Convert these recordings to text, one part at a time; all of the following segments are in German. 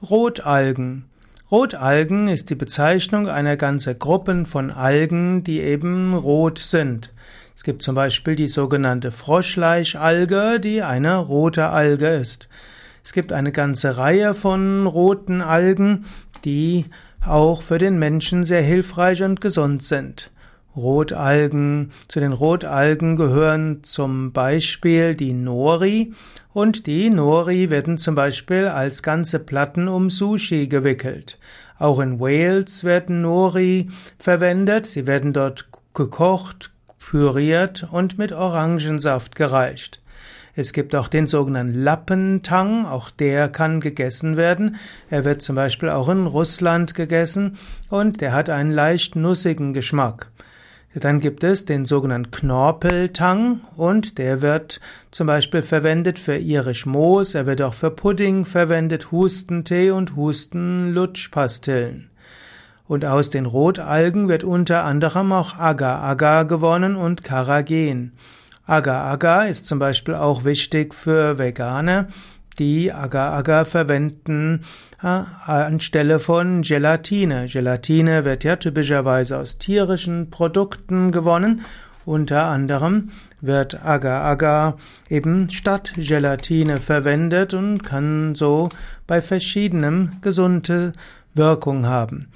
Rotalgen. Rotalgen ist die Bezeichnung einer ganzen Gruppen von Algen, die eben rot sind. Es gibt zum Beispiel die sogenannte Froschleichalge, die eine rote Alge ist. Es gibt eine ganze Reihe von roten Algen, die auch für den Menschen sehr hilfreich und gesund sind. Rotalgen. Zu den Rotalgen gehören zum Beispiel die Nori und die Nori werden zum Beispiel als ganze Platten um Sushi gewickelt. Auch in Wales werden Nori verwendet. Sie werden dort gekocht, püriert und mit Orangensaft gereicht. Es gibt auch den sogenannten Lappentang, auch der kann gegessen werden. Er wird zum Beispiel auch in Russland gegessen und der hat einen leicht nussigen Geschmack. Dann gibt es den sogenannten Knorpeltang und der wird zum Beispiel verwendet für irisch Moos, er wird auch für Pudding verwendet, Hustentee und Hustenlutschpastillen. Und aus den Rotalgen wird unter anderem auch Agar-Agar gewonnen und Karagen. Agar-Agar ist zum Beispiel auch wichtig für Veganer, die Agar-Agar verwenden äh, anstelle von Gelatine. Gelatine wird ja typischerweise aus tierischen Produkten gewonnen. Unter anderem wird Agar-Agar eben statt Gelatine verwendet und kann so bei verschiedenen gesunde Wirkung haben.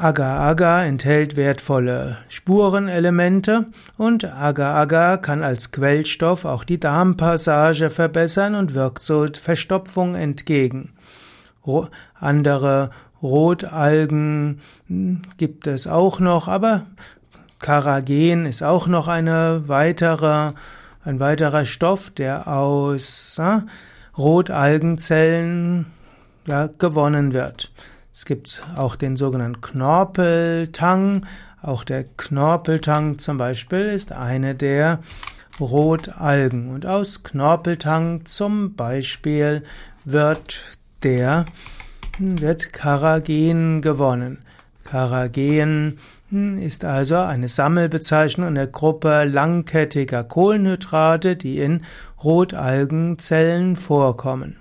Agar-Agar enthält wertvolle Spurenelemente und Agar-Agar kann als Quellstoff auch die Darmpassage verbessern und wirkt so Verstopfung entgegen. Andere Rotalgen hm, gibt es auch noch, aber Karagen ist auch noch eine weitere, ein weiterer Stoff, der aus äh, Rotalgenzellen ja, gewonnen wird. Es gibt auch den sogenannten Knorpeltang. Auch der Knorpeltang zum Beispiel ist eine der Rotalgen. Und aus Knorpeltang zum Beispiel wird der, wird Karagen gewonnen. Karagen ist also eine Sammelbezeichnung der Gruppe langkettiger Kohlenhydrate, die in Rotalgenzellen vorkommen.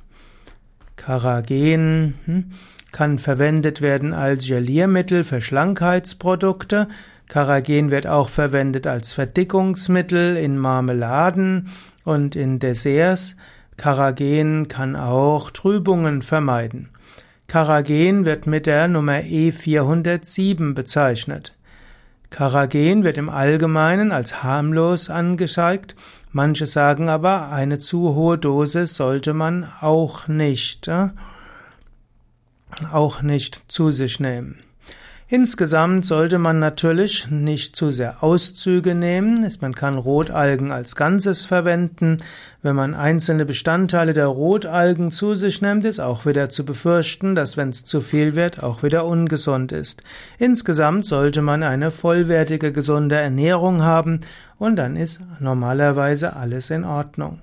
Karagen hm, kann verwendet werden als Geliermittel für Schlankheitsprodukte. Karagen wird auch verwendet als Verdickungsmittel in Marmeladen und in Desserts. Karagen kann auch Trübungen vermeiden. Karagen wird mit der Nummer E407 bezeichnet. Karagen wird im Allgemeinen als harmlos angezeigt. Manche sagen aber, eine zu hohe Dosis sollte man auch nicht äh, auch nicht zu sich nehmen. Insgesamt sollte man natürlich nicht zu sehr Auszüge nehmen. Man kann Rotalgen als Ganzes verwenden. Wenn man einzelne Bestandteile der Rotalgen zu sich nimmt, ist auch wieder zu befürchten, dass wenn es zu viel wird, auch wieder ungesund ist. Insgesamt sollte man eine vollwertige, gesunde Ernährung haben und dann ist normalerweise alles in Ordnung.